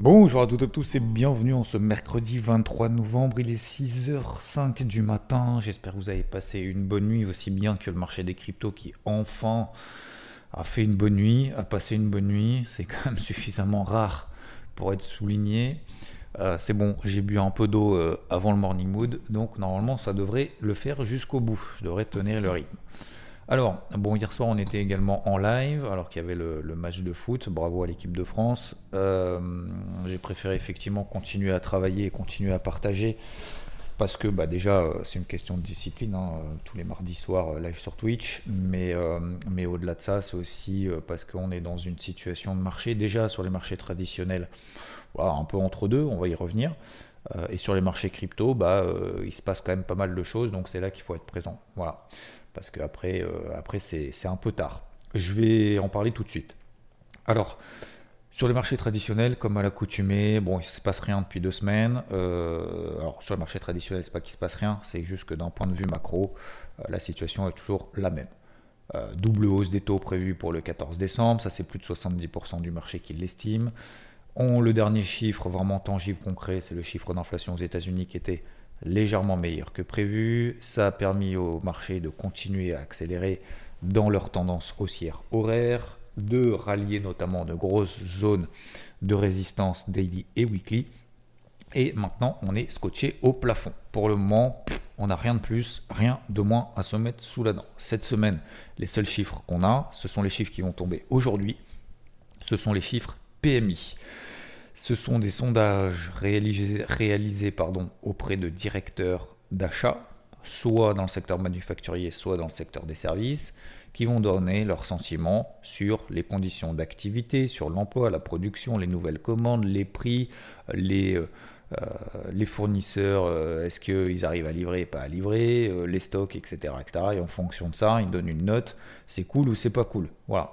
Bonjour à toutes et tous et bienvenue en ce mercredi 23 novembre. Il est 6h05 du matin. J'espère que vous avez passé une bonne nuit aussi bien que le marché des cryptos qui enfin a fait une bonne nuit, a passé une bonne nuit. C'est quand même suffisamment rare pour être souligné. Euh, c'est bon, j'ai bu un peu d'eau euh, avant le morning mood, donc normalement ça devrait le faire jusqu'au bout. Je devrais tenir le rythme. Alors, bon, hier soir on était également en live, alors qu'il y avait le, match de foot. Bravo à l'équipe de France. Euh, j'ai préféré effectivement continuer à travailler et continuer à partager. Parce que bah, déjà, c'est une question de discipline, hein, tous les mardis soirs live sur Twitch, mais, au-delà de ça, c'est aussi parce qu'on est dans une situation de marché, déjà sur les marchés traditionnels, un peu entre deux, on va y revenir. Euh, et sur les marchés crypto, bah, euh, il se passe quand même pas mal de choses, donc c'est là qu'il faut être présent. Voilà. Parce qu'après, euh, après, c'est un peu tard. Je vais en parler tout de suite. Alors, sur les marchés traditionnels, comme à l'accoutumée, bon, il ne se passe rien depuis deux semaines. alors, sur les marchés traditionnels, c'est pas qu'il se passe rien, c'est juste que d'un point de vue macro, la situation est toujours la même. double hausse des taux prévue pour le 14 décembre, ça c'est plus de 70% du marché qui l'estime le dernier chiffre vraiment tangible, concret, c'est le chiffre d'inflation aux États-Unis qui était légèrement meilleur que prévu. Ça a permis au marché de continuer à accélérer dans leur tendance haussière horaire, de rallier notamment de grosses zones de résistance daily et weekly. Et maintenant, on est scotché au plafond. Pour le moment, on n'a rien de plus, rien de moins à se mettre sous la dent. Cette semaine, les seuls chiffres qu'on a, ce sont les chiffres qui vont tomber aujourd'hui. Ce sont les chiffres PMI. Ce sont des sondages réalisés, auprès de directeurs d'achat, soit dans le secteur manufacturier, soit dans le secteur des services, qui vont donner leurs sentiments sur les conditions d'activité, sur l'emploi, la production, les nouvelles commandes, les prix, les, euh, les fournisseurs, euh, est-ce qu'ils arrivent à livrer, pas à livrer, euh, les stocks, etc., etc. Et en fonction de ça, ils donnent une note, c'est cool ou c'est pas cool. Voilà.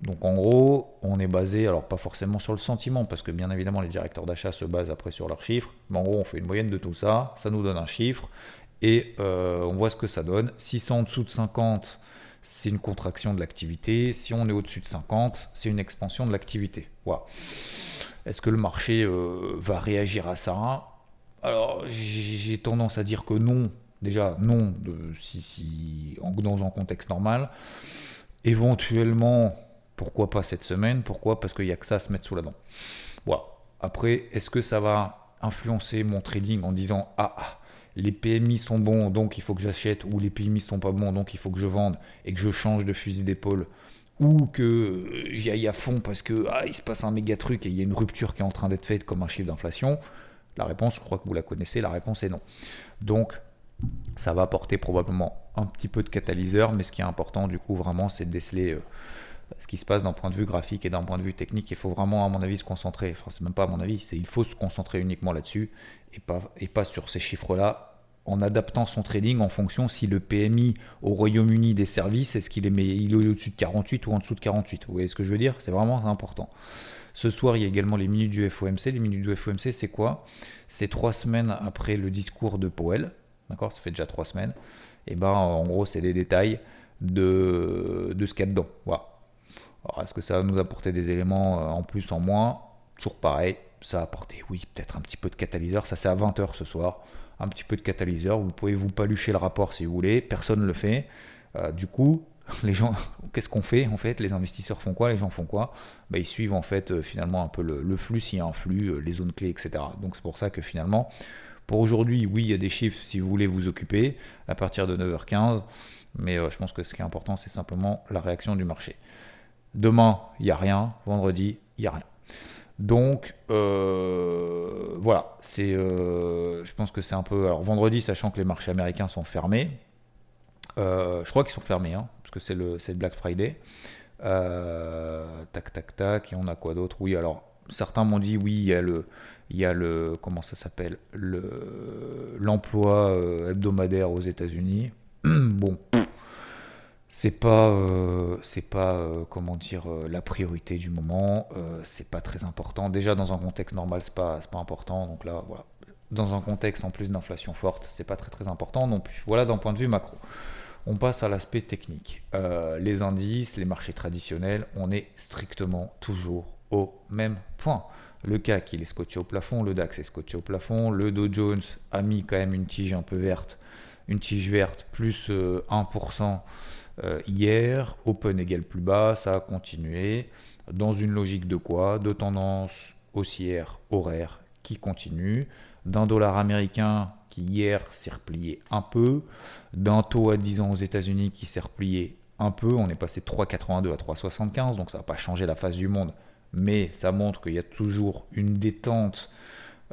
Donc en gros, on est basé, alors pas forcément sur le sentiment, parce que bien évidemment les directeurs d'achat se basent après sur leurs chiffres, mais en gros on fait une moyenne de tout ça, ça nous donne un chiffre, et euh, on voit ce que ça donne. Si c'est en dessous de 50, c'est une contraction de l'activité, si on est au-dessus de 50, c'est une expansion de l'activité. Voilà. Est-ce que le marché euh, va réagir à ça? Alors j'ai tendance à dire que non, déjà non, si, si, dans un contexte normal. Éventuellement, pourquoi pas cette semaine Pourquoi Parce qu'il n'y a que ça à se mettre sous la dent. Après, est-ce que ça va influencer mon trading en disant ah, les PMI sont bons donc il faut que j'achète ou les PMI sont pas bons donc il faut que je vende et que je change de fusil d'épaule ou que j'y aille à fond parce que ah, il se passe un méga truc et il y a une rupture qui est en train d'être faite comme un chiffre d'inflation? La réponse, je crois que vous la connaissez, la réponse est non. Donc ça va apporter probablement un petit peu de catalyseur, mais ce qui est important du coup vraiment c'est de déceler euh, ce qui se passe d'un point de vue graphique et d'un point de vue technique. Il faut vraiment, à mon avis, se concentrer. Enfin, c'est même pas à mon avis, c'est il faut se concentrer uniquement là-dessus et pas, et pas sur ces chiffres-là en adaptant son trading en fonction si le PMI au Royaume-Uni des services, est-ce qu'il est, est au-dessus de 48 ou en dessous de 48 Vous voyez ce que je veux dire? C'est vraiment important. Ce soir, il y a également les minutes du FOMC. Les minutes du FOMC, c'est quoi? C'est trois semaines après le discours de Powell. D'accord? Ça fait déjà trois semaines. Et ben, en gros, c'est des détails de, de ce qu'il y a dedans. Voilà. Alors, est-ce que ça va nous apporter des éléments euh, en plus, en moins? Toujours pareil, ça va apporter, oui, peut-être un petit peu de catalyseur. Ça, c'est à 20h ce soir. Un petit peu de catalyseur. Vous pouvez vous palucher le rapport si vous voulez. Personne ne le fait. Euh, du coup, les gens, qu'est-ce qu'on fait en fait? Les investisseurs font quoi? Les gens font quoi? Bah, Ils suivent en fait euh, finalement un peu le, flux, s'il y a un flux, les zones clés, etc. Donc c'est pour ça que finalement, pour aujourd'hui, oui, il y a des chiffres si vous voulez vous occuper à partir de 9h15. Mais je pense que ce qui est important, c'est simplement la réaction du marché. Demain, il n'y a rien. Vendredi, il n'y a rien. Donc euh, voilà, euh, je pense que c'est un peu. Alors vendredi, sachant que les marchés américains sont fermés, euh, je crois qu'ils sont fermés, hein, parce que c'est le, Black Friday. tac, tac, tac. Et on a quoi d'autre? Oui, alors certains m'ont dit oui, il y a le, y a le comment ça s'appelle? Le l'emploi hebdomadaire aux États-Unis. bon, c'est pas euh, c'est pas euh, comment dire euh, la priorité du moment c'est pas très important. Déjà dans un contexte normal c'est pas pas important. Donc là voilà. Dans un contexte en plus d'inflation forte c'est pas très très important. Non plus voilà d'un point de vue macro. On passe à l'aspect technique. Les indices les marchés traditionnels on est strictement toujours au même point. Le CAC il est scotché au plafond. Le DAX est scotché au plafond. Le Dow Jones a mis quand même une tige un peu verte une tige verte plus 1% euh, hier, open égal plus bas, ça a continué. Dans une logique de quoi? De tendance haussière horaire qui continue, d'un dollar américain qui hier s'est replié un peu, d'un taux à 10 ans aux États-Unis qui s'est replié un peu, on est passé de 3,82 à 3,75, donc ça n'a pas changé la face du monde, mais ça montre qu'il y a toujours une détente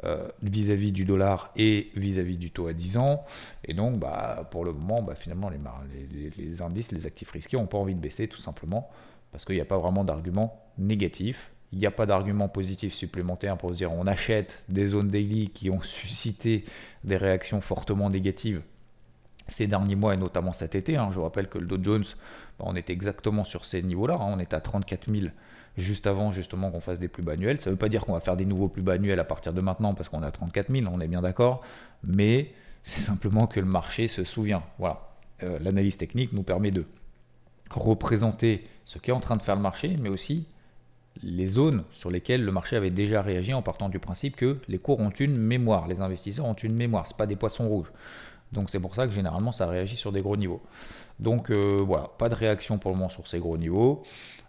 euh, vis-à-vis du dollar et vis-à-vis du taux à 10 ans. Et donc, bah, pour le moment, bah, finalement, les, indices, les actifs risqués n'ont pas envie de baisser, tout simplement, parce qu'il n'y a pas vraiment d'argument négatif. Il n'y a pas d'argument positif supplémentaire pour dire on achète des zones daily qui ont suscité des réactions fortement négatives ces derniers mois et notamment cet été. Hein. Je vous rappelle que le Dow Jones, bah, on était exactement sur ces niveaux-là. Hein. On était à 34 000 juste avant justement qu'on fasse des plus bas annuels. Ça ne veut pas dire qu'on va faire des nouveaux plus bas annuels à partir de maintenant parce qu'on à 34 000, on est bien d'accord, mais c'est simplement que le marché se souvient. Voilà. Euh, l'analyse technique nous permet de représenter ce qu'est en train de faire le marché, mais aussi les zones sur lesquelles le marché avait déjà réagi en partant du principe que les cours ont une mémoire, les investisseurs ont une mémoire, ce pas des poissons rouges. Donc c'est pour ça que généralement ça réagit sur des gros niveaux. Donc euh, voilà, pas de réaction pour le moment sur ces gros niveaux.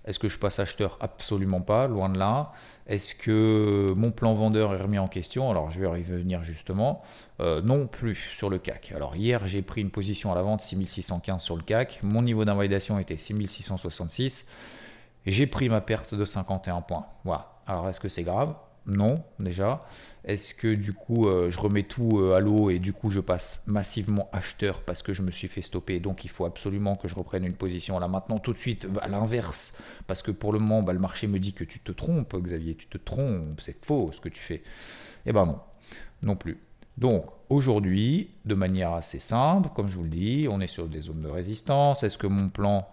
Est-ce que je passe acheteur? Absolument pas, loin de là. Est-ce que mon plan vendeur est remis en question? Alors je vais y venir justement. Euh, non plus sur le CAC. Alors hier j'ai pris une position à la vente 6615 sur le CAC. Mon niveau d'invalidation était 6666. J'ai pris ma perte de 51 points. Voilà. Alors est-ce que c'est grave? Non, déjà. Est-ce que du coup euh, je remets tout euh, à l'eau et du coup je passe massivement acheteur parce que je me suis fait stopper? Donc il faut absolument que je reprenne une position là. Maintenant tout de suite à l'inverse. Parce que pour le moment bah, le marché me dit que tu te trompes Xavier. Tu te trompes. C'est faux ce que tu fais. Eh ben non. Non plus. Donc aujourd'hui de manière assez simple comme je vous le dis on est sur des zones de résistance. Est-ce que mon plan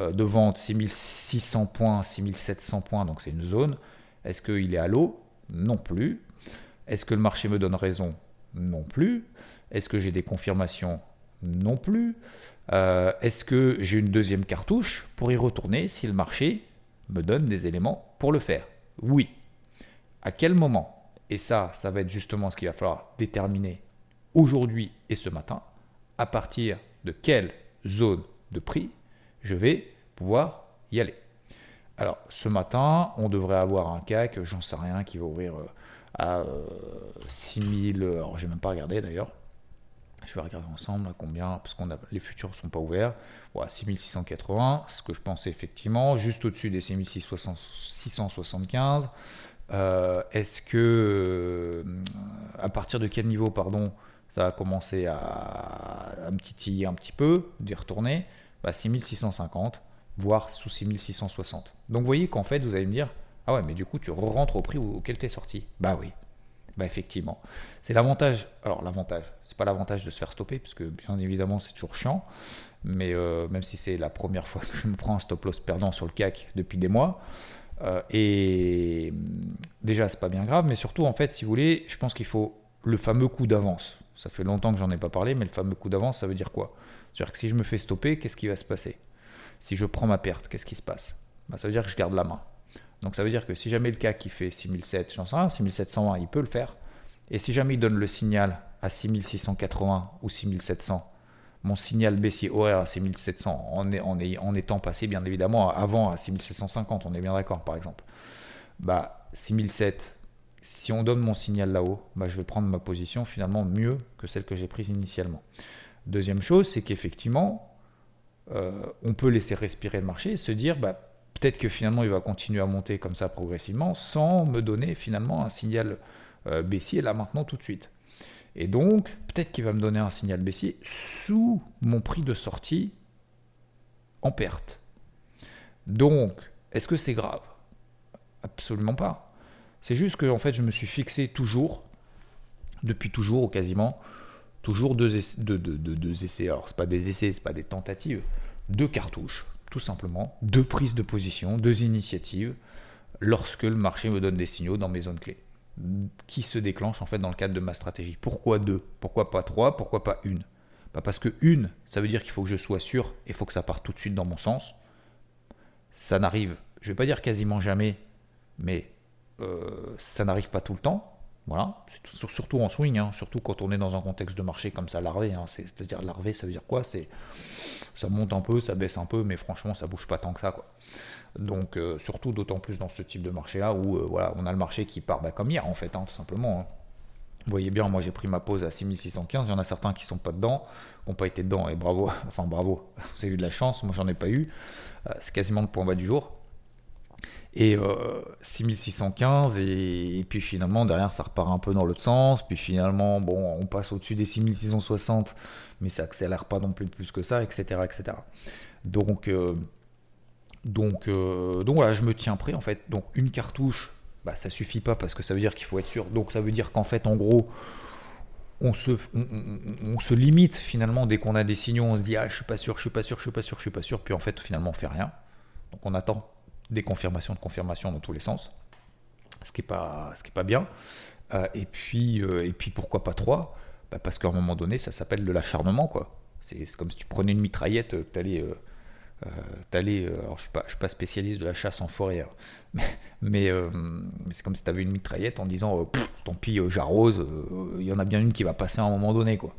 euh, de vente 6600 points 6700 points donc c'est une zone. Est-ce qu'il est à l'eau? Non plus est-ce que le marché me donne raison? Non plus. Est-ce que j'ai des confirmations? Non plus. Euh, est-ce que j'ai une deuxième cartouche pour y retourner si le marché me donne des éléments pour le faire? Oui. À quel moment? Et ça, ça va être justement ce qu'il va falloir déterminer aujourd'hui et ce matin. À partir de quelle zone de prix je vais pouvoir y aller? Alors, ce matin, on devrait avoir un CAC, j'en sais rien, qui va ouvrir euh, à 6000, euh, alors j'ai même pas regardé d'ailleurs, je vais regarder ensemble combien, parce qu'on a les futurs ne sont pas ouverts. Voilà, 6680, ce que je pensais effectivement, juste au-dessus des 6675. Euh, est-ce que, à partir de quel niveau, pardon, ça a commencé à, à me titiller un petit peu, d'y retourner? Bah, 6650, voire sous 6660. Donc vous voyez qu'en fait, vous allez me dire, ah ouais, mais du coup, tu rentres au prix auquel tu es sorti. Bah oui. Bah effectivement. C'est l'avantage. Alors l'avantage, c'est pas l'avantage de se faire stopper, parce que bien évidemment, c'est toujours chiant. Mais euh, même si c'est la première fois que je me prends un stop loss perdant sur le CAC depuis des mois. Euh, et déjà, c'est pas bien grave, mais surtout, en fait, si vous voulez, je pense qu'il faut le fameux coup d'avance. Ça fait longtemps que j'en ai pas parlé, mais le fameux coup d'avance, ça veut dire quoi? C'est-à-dire que si je me fais stopper, qu'est-ce qui va se passer? Si je prends ma perte, qu'est-ce qui se passe bah, Ça veut dire que je garde la main. Donc ça veut dire que si jamais le cas qui fait 6700, j'en sais rien, 6720, il peut le faire. Et si jamais il donne le signal à 6680 ou 6700, mon signal baissier horaire à 6700, en, en, étant passé bien évidemment avant à 6750, on est bien d'accord par exemple. Bah 6007, si on donne mon signal là-haut, bah, je vais prendre ma position finalement mieux que celle que j'ai prise initialement. Deuxième chose, c'est qu'effectivement, euh, on peut laisser respirer le marché et se dire, bah, peut-être que finalement il va continuer à monter comme ça progressivement sans me donner finalement un signal euh, baissier là maintenant tout de suite. Et donc peut-être qu'il va me donner un signal baissier sous mon prix de sortie en perte. Donc, est-ce que c'est grave? Absolument pas. C'est juste que en fait, je me suis fixé toujours, depuis toujours ou quasiment, toujours deux, essais. Alors, c'est pas des essais, c'est pas des tentatives, deux cartouches, tout simplement, deux prises de position, deux initiatives, lorsque le marché me donne des signaux dans mes zones clés, qui se déclenchent en fait dans le cadre de ma stratégie. Pourquoi deux? Pourquoi pas trois? Pourquoi pas une? Bah, Parce que une, ça veut dire qu'il faut que je sois sûr et il faut que ça parte tout de suite dans mon sens. Ça n'arrive, je vais pas dire quasiment jamais, mais euh, ça n'arrive pas tout le temps. Voilà, surtout en swing, hein. surtout quand on est dans un contexte de marché comme ça, larvé. Hein. C'est-à-dire larvé, ça veut dire quoi? C'est ça monte un peu, ça baisse un peu, mais franchement, ça bouge pas tant que ça, quoi. Donc euh, surtout d'autant plus dans ce type de marché-là où euh, voilà, on a le marché qui part bah, comme hier en fait, hein, tout simplement. Vous voyez bien, moi j'ai pris ma pause à 6615, il y en a certains qui sont pas dedans, qui n'ont pas été dedans, et bravo, enfin bravo, vous avez eu de la chance, moi j'en ai pas eu. C'est quasiment le point bas du jour et 6615 euh, et, puis finalement derrière ça repart un peu dans l'autre sens. Puis finalement bon on passe au-dessus des 6660 mais ça accélère pas non plus plus que ça etc etc donc euh, donc euh, donc voilà je me tiens prêt en fait. Donc une cartouche bah ça suffit pas parce que ça veut dire qu'il faut être sûr. Donc ça veut dire qu'en fait en gros on se, on, se limite finalement dès qu'on a des signaux on se dit ah je suis pas sûr je suis pas sûr je suis pas sûr je suis pas sûr. Puis en fait finalement on fait rien. Donc on attend des confirmations de confirmation dans tous les sens, ce qui n'est pas, ce qui est pas bien. Euh, et, puis, euh, et puis pourquoi pas trois? Bah, Parce qu'à un moment donné, ça s'appelle de l'acharnement. quoi. C'est comme si tu prenais une mitraillette, euh, tu allais... alors je suis suis pas spécialiste de la chasse en forêt, hein. mais, mais, c'est comme si tu avais une mitraillette en disant tant pis, j'arrose, il y en a bien une qui va passer à un moment donné. quoi.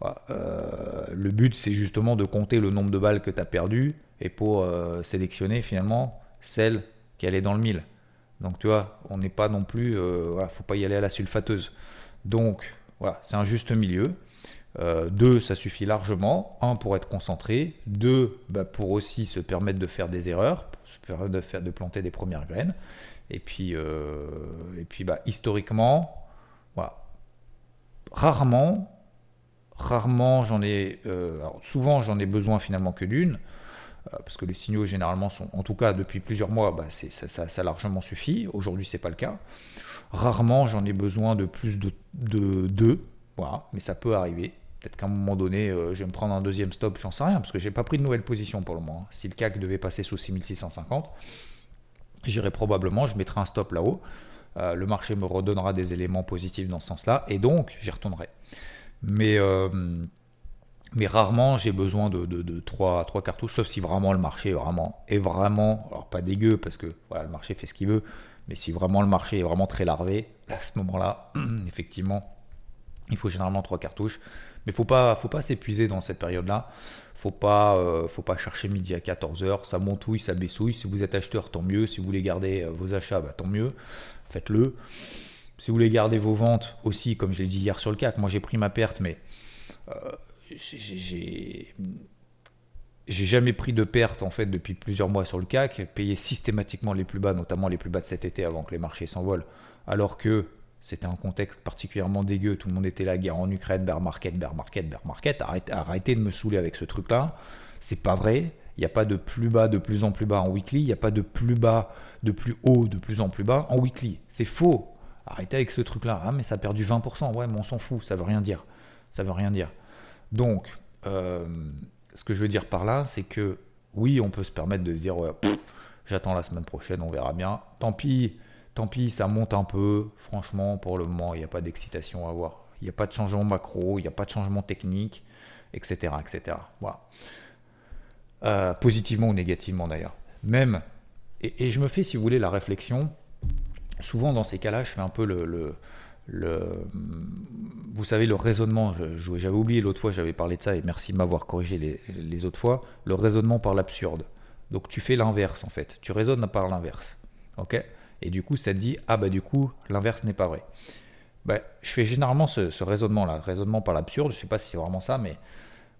le but c'est justement de compter le nombre de balles que tu as perdu et pour sélectionner finalement celle qui allait dans le mille. Donc tu vois, on n'est pas non plus, euh, voilà, faut pas y aller à la sulfateuse. Donc voilà, c'est un juste milieu. Euh, deux, ça suffit largement. Un, pour être concentré. Deux, bah, pour aussi se permettre de faire des erreurs, de, faire, de planter des premières graines. Et puis, euh, et puis bah, historiquement. Rarement, rarement j'en ai, souvent j'en ai besoin finalement que d'une. Euh, parce que les signaux généralement sont, en tout cas depuis plusieurs mois, bah, ça, largement suffit. Aujourd'hui, c'est pas le cas. Rarement, j'en ai besoin de plus de, deux, voilà, mais ça peut arriver. Peut-être qu'à un moment donné, euh, je vais me prendre un deuxième stop, j'en sais rien, parce que j'ai pas pris de nouvelle position pour le moment. Si le CAC devait passer sous 6650, j'irai probablement, je mettrai un stop là-haut. Euh, le marché me redonnera des éléments positifs dans ce sens-là, et donc j'y retournerai. Mais mais rarement j'ai besoin de, de, 3, cartouches, sauf si vraiment le marché est vraiment, est vraiment, alors pas dégueu parce que voilà, le marché fait ce qu'il veut, mais si vraiment le marché est vraiment très larvé, à ce moment-là, effectivement, il faut généralement 3 cartouches. Mais faut pas, faut pas s'épuiser dans cette période-là. Faut pas, euh, faut pas chercher midi à 14h. Ça montouille, ça baissouille. Si vous êtes acheteur, tant mieux. Si vous voulez garder euh, vos achats, bah, tant mieux. Faites-le. Si vous voulez garder vos ventes aussi, comme je l'ai dit hier sur le CAC, moi j'ai pris ma perte, mais euh, j'ai jamais pris de perte en fait depuis plusieurs mois sur le CAC, payé systématiquement les plus bas, notamment les plus bas de cet été avant que les marchés s'envolent, alors que c'était un contexte particulièrement dégueu, tout le monde était là, guerre en Ukraine, bear market, bear market, bear market, arrêtez, arrêtez de me saouler avec ce truc-là, c'est pas vrai, il n'y a pas de plus bas de plus en plus bas en weekly, il n'y a pas de plus bas de plus haut de plus en plus bas en weekly, c'est faux, arrêtez avec ce truc-là, ah mais ça a perdu 20%, ouais mais on s'en fout, ça veut rien dire, ça veut rien dire. Donc, euh, ce que je veux dire par là, c'est que oui, on peut se permettre de se dire, j'attends la semaine prochaine, on verra bien. Tant pis, tant pis, ça monte un peu. Franchement, pour le moment, il n'y a pas d'excitation à avoir. Il n'y a pas de changement macro, il n'y a pas de changement technique, etc. etc. Voilà. Euh, positivement ou négativement d'ailleurs. Même, et, je me fais, si vous voulez, la réflexion, souvent dans ces cas-là, je fais un peu le le, vous savez, le raisonnement, j'avais oublié l'autre fois, j'avais parlé de ça, et merci de m'avoir corrigé les, autres fois, le raisonnement par l'absurde. Donc tu fais l'inverse en fait, tu raisonnes par l'inverse. ok? Et du coup, ça te dit, ah bah du coup, l'inverse n'est pas vrai. Bah, je fais généralement ce, raisonnement-là, raisonnement par l'absurde, je sais pas si c'est vraiment ça, mais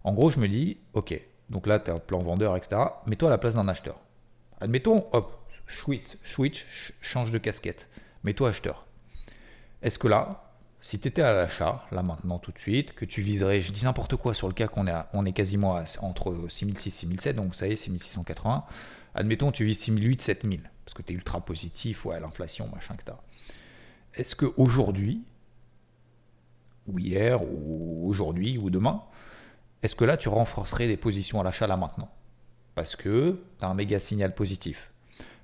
en gros, je me dis, ok, donc là, tu as un plan vendeur, etc. Mets-toi à la place d'un acheteur. Admettons, hop, switch, switch, change de casquette. Mets-toi acheteur. Est-ce que là, si tu étais à l'achat, là maintenant tout de suite, que tu viserais, je dis n'importe quoi sur le cas qu'on est, on est quasiment entre 6006 et 6007, donc vous savez, 6680, Admettons, tu vises 6008, 7000, parce que tu es ultra positif, ouais, l'inflation, machin, etc. Est-ce qu'aujourd'hui, ou hier, ou aujourd'hui, ou demain, est-ce que là, tu renforcerais des positions à l'achat là maintenant? Parce que tu as un méga signal positif,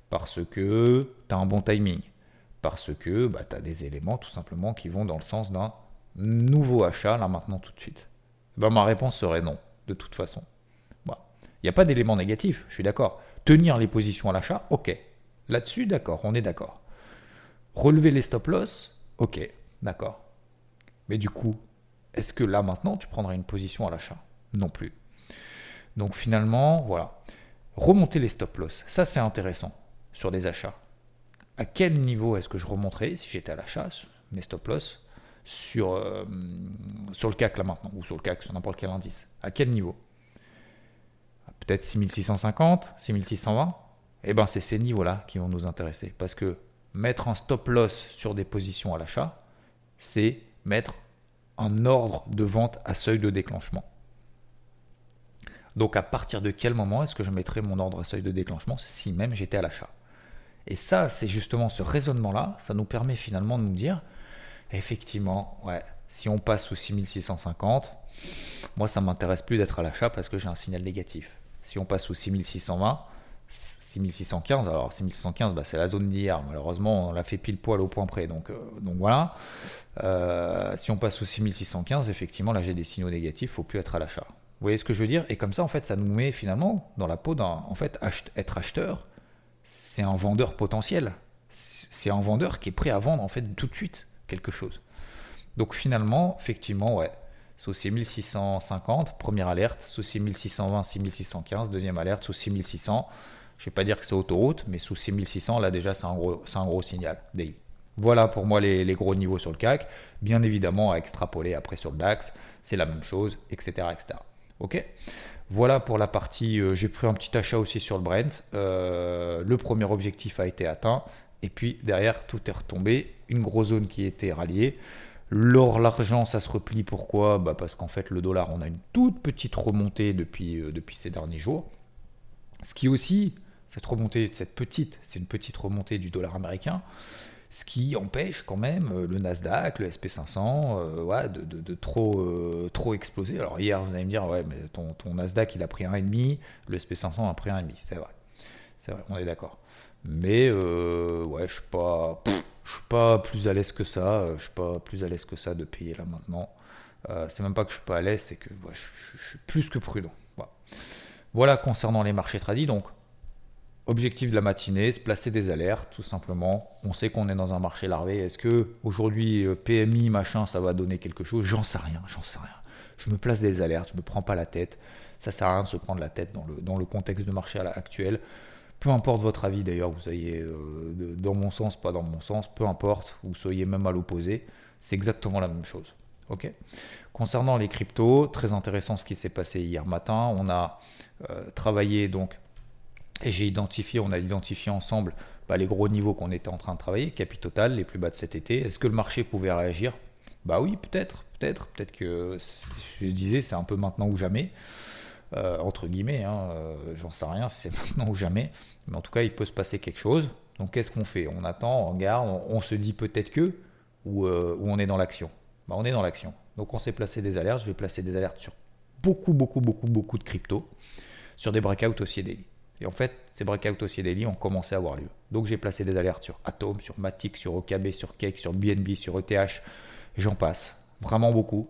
parce que tu as un bon timing, parce que bah, tu as des éléments tout simplement qui vont dans le sens d'un nouveau achat là maintenant tout de suite. Ben, ma réponse serait non, de toute façon. Il n'y a pas d'élément négatif, je suis d'accord. Tenir les positions à l'achat, ok. Là-dessus, d'accord, on est d'accord. Relever les stop-loss, ok, d'accord. Mais du coup, est-ce que là maintenant tu prendrais une position à l'achat? Non plus. Donc finalement, voilà. Remonter les stop-loss, ça c'est intéressant sur des achats. À quel niveau est-ce que je remonterais si j'étais à l'achat, mes stop-loss, sur, euh, sur le CAC là maintenant, ou sur le CAC, sur n'importe quel indice? À quel niveau? Peut-être 6650, 6620, eh ben c'est ces niveaux-là qui vont nous intéresser. Parce que mettre un stop loss sur des positions à l'achat, c'est mettre un ordre de vente à seuil de déclenchement. Donc à partir de quel moment est-ce que je mettrais mon ordre à seuil de déclenchement si même j'étais à l'achat? Et ça, c'est justement ce raisonnement-là, ça nous permet finalement de nous dire, effectivement, ouais, si on passe sous 6650, moi ça m'intéresse plus d'être à l'achat parce que j'ai un signal négatif. Si on passe au 6620, 6615, alors 6615, bah, c'est la zone d'hier. Malheureusement, on l'a fait pile poil au point près. Donc, euh, donc voilà. Euh, si on passe au 6615, effectivement, là j'ai des signaux négatifs, il ne faut plus être à l'achat. Vous voyez ce que je veux dire? Et comme ça, en fait, ça nous met finalement dans la peau d'un. En fait, être acheteur, c'est un vendeur potentiel. C'est un vendeur qui est prêt à vendre en fait tout de suite quelque chose. Donc finalement, effectivement, ouais, sous 6650, première alerte, sous 6620, 6615, deuxième alerte, sous 6600. Je ne vais pas dire que c'est autoroute, mais sous 6600, là déjà, c'est un gros, un gros signal. Voilà pour moi les, gros niveaux sur le CAC. Bien évidemment, à extrapoler après sur le DAX, c'est la même chose, etc. etc. Ok? Voilà pour la partie, euh, j'ai pris un petit achat aussi sur le Brent. Euh, le premier objectif a été atteint. Et puis derrière, tout est retombé. Une grosse zone qui était ralliée. L'or, l'argent, ça se replie. Pourquoi? Bah Parce qu'en fait, le dollar, on a une toute petite remontée depuis, euh, depuis ces derniers jours. Ce qui aussi, cette remontée, cette petite, c'est une petite remontée du dollar américain. Ce qui empêche quand même euh, le Nasdaq, le SP500, euh, de, trop, trop exploser. Alors hier, vous allez me dire, ouais, mais ton, Nasdaq, il a pris un 1,5, le SP500 a pris un 1,5. C'est vrai. C'est vrai, on est d'accord. Mais, ouais, je suis pas suis pas plus à l'aise que ça. Euh, je suis pas plus à l'aise que ça de payer là maintenant. Euh, c'est même pas que je suis pas à l'aise, c'est que je, suis plus que prudent. Voilà. concernant les marchés tradis. Donc, objectif de la matinée, se placer des alertes, tout simplement. On sait qu'on est dans un marché larvé. Est-ce que aujourd'hui euh, PMI machin, ça va donner quelque chose? J'en sais rien. J'en sais rien. Je me place des alertes. Je me prends pas la tête. Ça sert à rien de se prendre la tête dans le, contexte de marché actuel. Peu importe votre avis d'ailleurs, vous soyez euh, dans mon sens, pas dans mon sens, peu importe, vous soyez même à l'opposé, c'est exactement la même chose. Concernant les cryptos, très intéressant ce qui s'est passé hier matin. On a euh, travaillé donc, et j'ai identifié, on a identifié ensemble bah, les gros niveaux qu'on était en train de travailler, capital, les plus bas de cet été. Est-ce que le marché pouvait réagir? Bah oui, peut-être, peut-être, peut-être que je disais, c'est un peu maintenant ou jamais. Euh, entre guillemets, hein, j'en sais rien, c'est maintenant ou jamais. Mais en tout cas, il peut se passer quelque chose. Donc qu'est-ce qu'on fait? On attend, on regarde, on, se dit peut-être que, ou, euh, on est dans l'action? Bah, On est dans l'action. Donc on s'est placé des alertes. Je vais placer des alertes sur beaucoup, beaucoup, beaucoup, beaucoup de crypto, sur des breakouts aussi daily. Et en fait, ces breakouts aussi daily ont commencé à avoir lieu. Donc j'ai placé des alertes sur Atom, sur Matic, sur OKB, sur Cake, sur BNB, sur ETH, j'en passe. Vraiment beaucoup.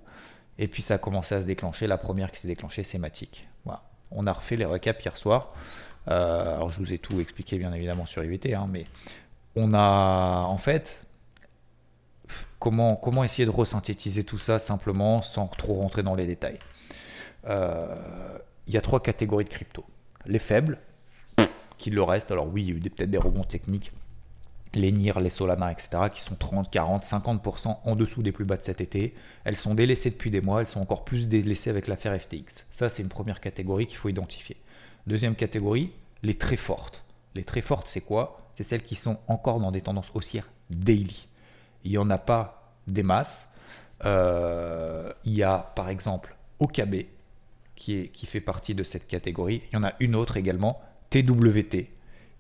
Et puis ça a commencé à se déclencher. La première qui s'est déclenchée, c'est Matic. Voilà. On a refait les recaps hier soir. Euh, alors je vous ai tout expliqué bien évidemment sur IVT, hein, mais on a en fait comment, comment essayer de resynthétiser tout ça simplement sans trop rentrer dans les détails? Euh, il y a trois catégories de crypto. Les faibles, qui le reste, alors oui, il y a eu peut-être des rebonds techniques, les NIR, les Solana, etc., qui sont 30, 40, 50% en dessous des plus bas de cet été. Elles sont délaissées depuis des mois, elles sont encore plus délaissées avec l'affaire FTX. Ça, c'est une première catégorie qu'il faut identifier. Deuxième catégorie, les très fortes. Les très fortes, c'est quoi? C'est celles qui sont encore dans des tendances haussières daily. Il n'y en a pas des masses. Euh, il y a par exemple OKB qui, fait partie de cette catégorie. Il y en a une autre également, TWT,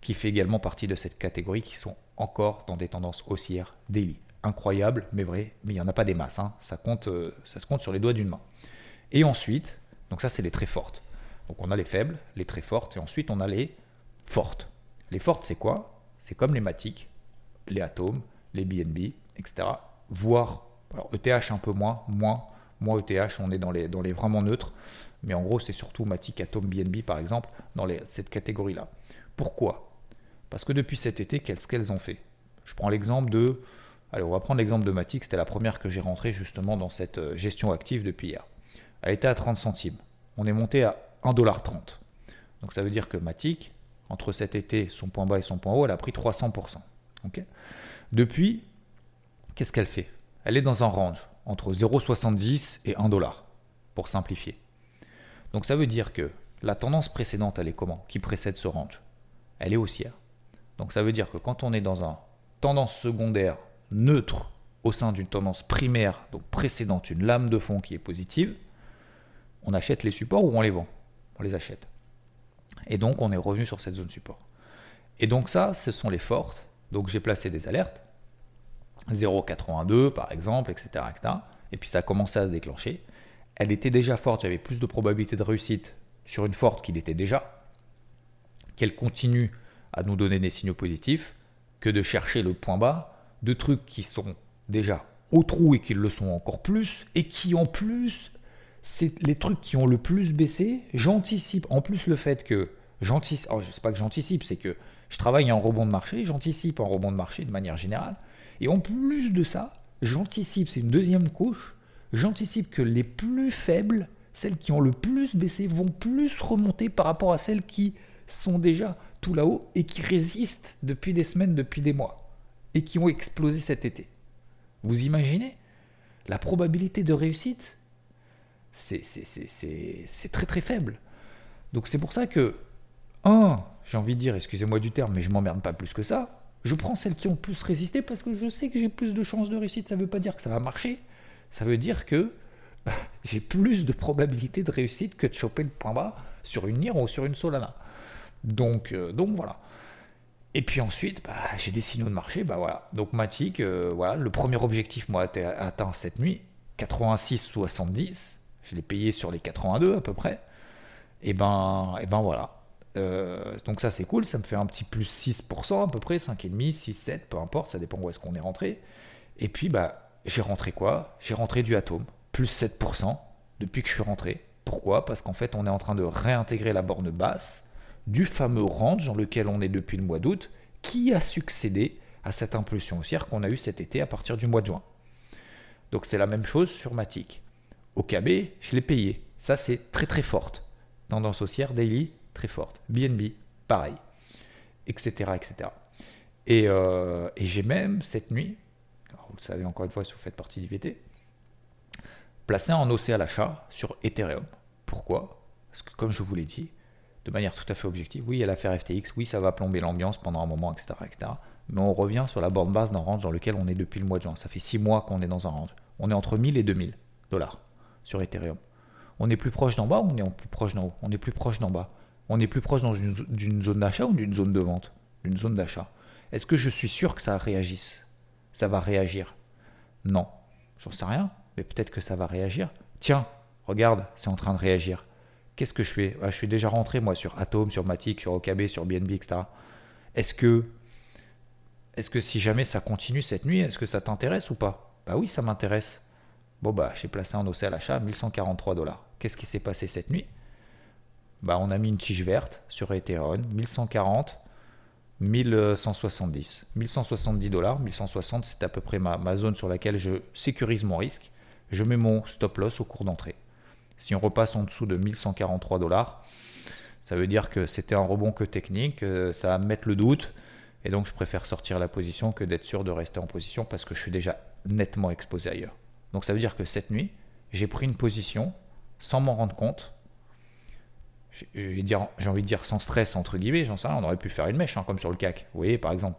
qui fait également partie de cette catégorie, qui sont encore dans des tendances haussières daily. Incroyable, mais vrai, mais il n'y en a pas des masses. Hein. Ça, compte, euh, se compte sur les doigts d'une main. Et ensuite, donc ça c'est les très fortes. Donc on a les faibles, les très fortes, et ensuite on a les fortes. Les fortes c'est quoi? C'est comme les matiques, les atomes, les BNB, etc. Voire, ETH un peu moins, moins, moins ETH, on est dans les, vraiment neutres, mais en gros c'est surtout matic, atome, BNB par exemple, dans cette catégorie-là. Pourquoi? Parce que depuis cet été, qu'est-ce qu'elles ont fait? Je prends l'exemple de... Allez, on va prendre l'exemple de Matic, c'était la première que j'ai rentrée justement dans cette euh, gestion active depuis hier. Elle était à 30 centimes. On est monté à 1,30$. Donc ça veut dire que Matic, entre cet été, son point bas et son point haut, elle a pris 300%. Depuis, qu'est-ce qu'elle fait? Elle est dans un range entre 0,70 et 1 dollar, pour simplifier. Donc ça veut dire que la tendance précédente, elle est comment? Qui précède ce range? Elle est haussière. Donc ça veut dire que quand on est dans un tendance secondaire neutre au sein d'une tendance primaire, donc précédente, une lame de fond qui est positive, on achète les supports ou on les vend? On les achète. Et donc on est revenu sur cette zone support. Et donc ça, ce sont les fortes. Donc j'ai placé des alertes. 0,82 par exemple, etc., etc. Et puis ça a commencé à se déclencher. Elle était déjà forte, j'avais plus de probabilité de réussite sur une forte qu'il était déjà, qu'elle continue à nous donner des signaux positifs, que de chercher le point bas de trucs qui sont déjà au trou et qui le sont encore plus, et qui en plus, c'est les trucs qui ont le plus baissé. J'anticipe, en plus le fait que j'anticipe, oh, sais pas que j'anticipe, c'est que je travaille en rebond de marché, j'anticipe en rebond de marché de manière générale, et en plus de ça, j'anticipe, c'est une deuxième couche, j'anticipe que les plus faibles, celles qui ont le plus baissé, vont plus remonter par rapport à celles qui sont déjà tout là-haut et qui résistent depuis des semaines, depuis des mois, et qui ont explosé cet été. Vous imaginez? La probabilité de réussite, c'est très très faible. Donc c'est pour ça que, un, j'ai envie de dire, excusez-moi du terme, mais je m'emmerde pas plus que ça, je prends celles qui ont plus résisté parce que je sais que j'ai plus de chances de réussite. Ça ne veut pas dire que ça va marcher. Ça veut dire que j'ai plus de probabilité de réussite que de choper le point bas sur une NIR ou sur une Solana. Donc, euh, donc voilà. Et puis ensuite, bah, j'ai des signaux de marché. Bah voilà. Donc Matic, euh, voilà, le premier objectif moi atteint cette nuit, 86,70. Je l'ai payé sur les 82 à peu près. Et ben, et ben voilà. Euh, donc ça c'est cool, ça me fait un petit plus 6% à peu près, 5,5, 6, 7, peu importe, ça dépend où est-ce qu'on est rentré. Et puis bah j'ai rentré quoi? J'ai rentré du atome, plus 7% depuis que je suis rentré. Pourquoi? Parce qu'en fait on est en train de réintégrer la borne basse du fameux range dans lequel on est depuis le mois d'août, qui a succédé à cette impulsion haussière qu'on a eue cet été à partir du mois de juin. Donc c'est la même chose sur Matic. Au KB, je l'ai payé. Ça c'est très très forte. Tendance haussière daily, très forte. BNB, pareil, etc. etc. Euh, et, j'ai même cette nuit, vous le savez encore une fois si vous faites partie d'IVT, placé en OC à l'achat sur Ethereum. Pourquoi? Parce que comme je vous l'ai dit, de manière tout à fait objective, oui, il y a l'affaire FTX, oui, ça va plomber l'ambiance pendant un moment, etc., etc. Mais on revient sur la borne base d'un range dans lequel on est depuis le mois de juin. Ça fait 6 mois qu'on est dans un range. On est entre 1000 et 2000 dollars sur Ethereum. On est plus proche d'en bas ou on est plus proche d'en haut? On est plus proche d'en bas on est plus proche d'une zone d'achat ou d'une zone de vente? D'une zone d'achat. Est-ce que je suis sûr que ça réagisse? Ça va réagir? Non. J'en sais rien, mais peut-être que ça va réagir. Tiens, regarde, c'est en train de réagir. Qu'est-ce que je fais? Ah, Je suis déjà rentré, moi, sur Atom, sur Matic, sur OKB, sur BNB, etc. Est-ce que, est que si jamais ça continue cette nuit, est-ce que ça t'intéresse ou pas? Bah oui, ça m'intéresse. Bon, bah, j'ai placé un OC à l'achat, 1143 dollars. Qu'est-ce qui s'est passé cette nuit? Bah, on a mis une tige verte sur Ethereum, 1140, 1170. 1170 dollars, 1160 c'est à peu près ma, zone sur laquelle je sécurise mon risque. Je mets mon stop loss au cours d'entrée. Si on repasse en dessous de 1143 dollars, ça veut dire que c'était un rebond que technique, ça va me mettre le doute, et donc je préfère sortir la position que d'être sûr de rester en position parce que je suis déjà nettement exposé ailleurs. Donc ça veut dire que cette nuit, j'ai pris une position sans m'en rendre compte, j'ai envie de dire sans stress, entre guillemets, j'en sais on aurait pu faire une mèche, hein, comme sur le CAC. Vous voyez, par exemple,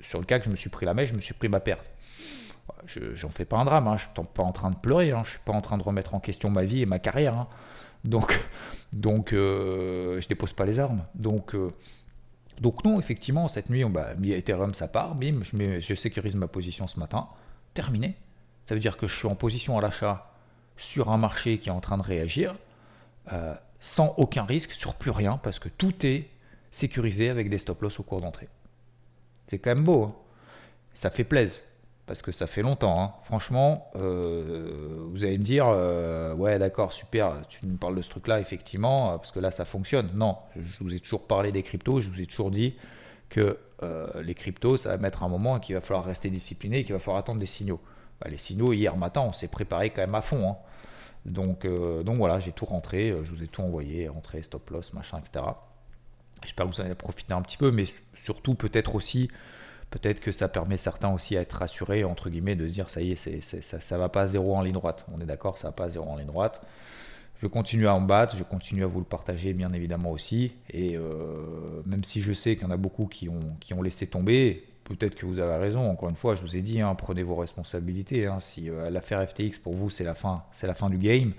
sur le CAC, je me suis pris la mèche, je me suis pris ma perte. Je J'en fais pas un drame, hein, je ne suis pas en train de pleurer, hein, je suis pas en train de remettre en question ma vie et ma carrière. Hein. Donc, donc je dépose pas les armes. Donc, donc non, effectivement, cette nuit, on, bah, Ethereum, ça part, bim, je, je sécurise ma position ce matin, terminé. Ça veut dire que je suis en position à l'achat sur un marché qui est en train de réagir, euh, sans aucun risque, sur plus rien, parce que tout est sécurisé avec des stop-loss au cours d'entrée. C'est quand même beau. Hein. ça fait plaisir parce que ça fait longtemps. Hein. Franchement, euh, vous allez me dire, euh, ouais, d'accord, super, tu nous parles de ce truc-là, effectivement, parce que là, ça fonctionne. Non, je, vous ai toujours parlé des cryptos, je vous ai toujours dit que les cryptos, ça va mettre un moment et qu'il va falloir rester discipliné et qu'il va falloir attendre des signaux. Bah, les signaux, hier matin, on s'est préparé quand même à fond. Hein. Donc, euh, donc voilà, j'ai tout rentré, euh, je vous ai tout envoyé, rentré, stop loss, machin, etc. J'espère que vous en avez un petit peu, mais surtout peut-être aussi, peut-être que ça permet certains aussi à être rassurés, entre guillemets, de se dire ça y est, ça, ne va pas à zéro en ligne droite. On est d'accord, ça va pas à zéro en ligne droite. Je continue à en battre, je continue à vous le partager bien évidemment aussi. Et euh, même si je sais qu'il y en a beaucoup qui ont laissé tomber, peut-être que vous avez raison. Encore une fois, je vous ai dit, hein, prenez vos responsabilités. Hein. Si euh, l'affaire FTX pour vous c'est la fin, c'est la fin du game,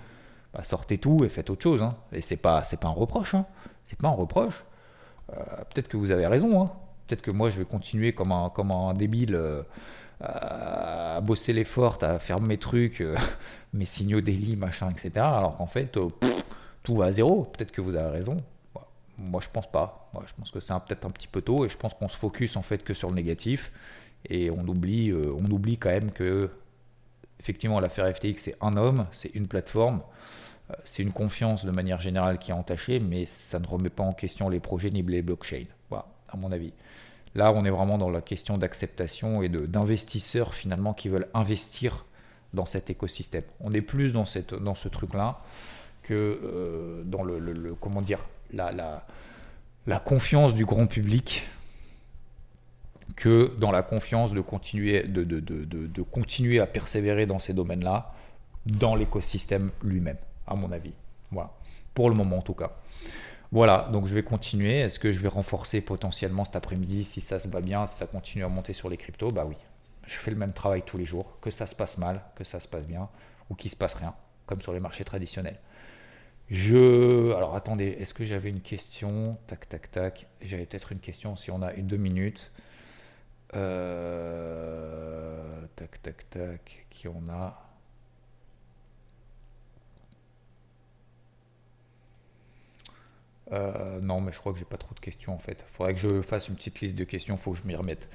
bah, sortez tout et faites autre chose. Hein. Et c'est pas, c'est pas un reproche. C'est pas un reproche. Euh, peut-être que vous avez raison. Peut-être que moi je vais continuer comme un, comme un débile euh, à bosser les fortes, à faire mes trucs, mes signaux daily, machin, etc. Alors qu'en fait, tout va à zéro. Peut-être que vous avez raison. Moi, je pense pas. Moi, je pense que c'est peut-être un petit peu tôt et je pense qu'on se focus en fait que sur le négatif et on oublie, euh, on oublie quand même que effectivement l'affaire FTX c'est un homme, c'est une plateforme, euh, c'est une confiance de manière générale qui est entachée, mais ça ne remet pas en question les projets ni les blockchains. Voilà, à mon avis. Là, on est vraiment dans la question d'acceptation et d'investisseurs finalement qui veulent investir dans cet écosystème. On est plus dans, cette, dans ce truc-là que euh, dans le, comment dire la, confiance du grand public que dans la confiance de continuer, à persévérer dans ces domaines-là, dans l'écosystème lui-même, à mon avis. Voilà. Pour le moment en tout cas. Voilà, donc je vais continuer. Est-ce que je vais renforcer potentiellement cet après-midi si ça se va bien, si ça continue à monter sur les cryptos? Bah oui. Je fais le même travail tous les jours, que ça se passe mal, que ça se passe bien, ou qu'il se passe rien, comme sur les marchés traditionnels. Je. Alors attendez, est-ce que j'avais une question? Tac, tac, tac. J'avais peut-être une question si on a une deux minutes. Euh, tac, tac, tac. Qui on a? Euh, Non, mais je crois que j'ai pas trop de questions en fait. Faudrait que je fasse une petite liste de questions, faut que je m'y remette.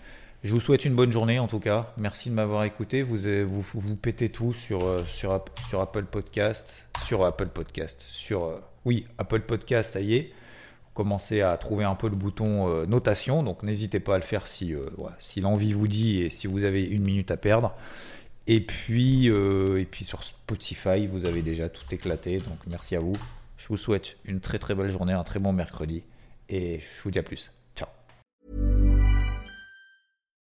Je vous souhaite une bonne journée en tout cas. Merci de m'avoir écouté. Vous, vous, vous, pétez tout sur, euh, sur Apple Podcast. Sur Apple Podcast. Sur, euh, oui, Apple Podcast, ça y est. Vous commencez à trouver un peu le bouton euh, notation. Donc n'hésitez pas à le faire si, si l'envie vous dit et si vous avez une minute à perdre. Et puis, et puis sur Spotify, vous avez déjà tout éclaté. Donc merci à vous. Je vous souhaite une très très belle journée, un très bon mercredi. Et je vous dis à plus.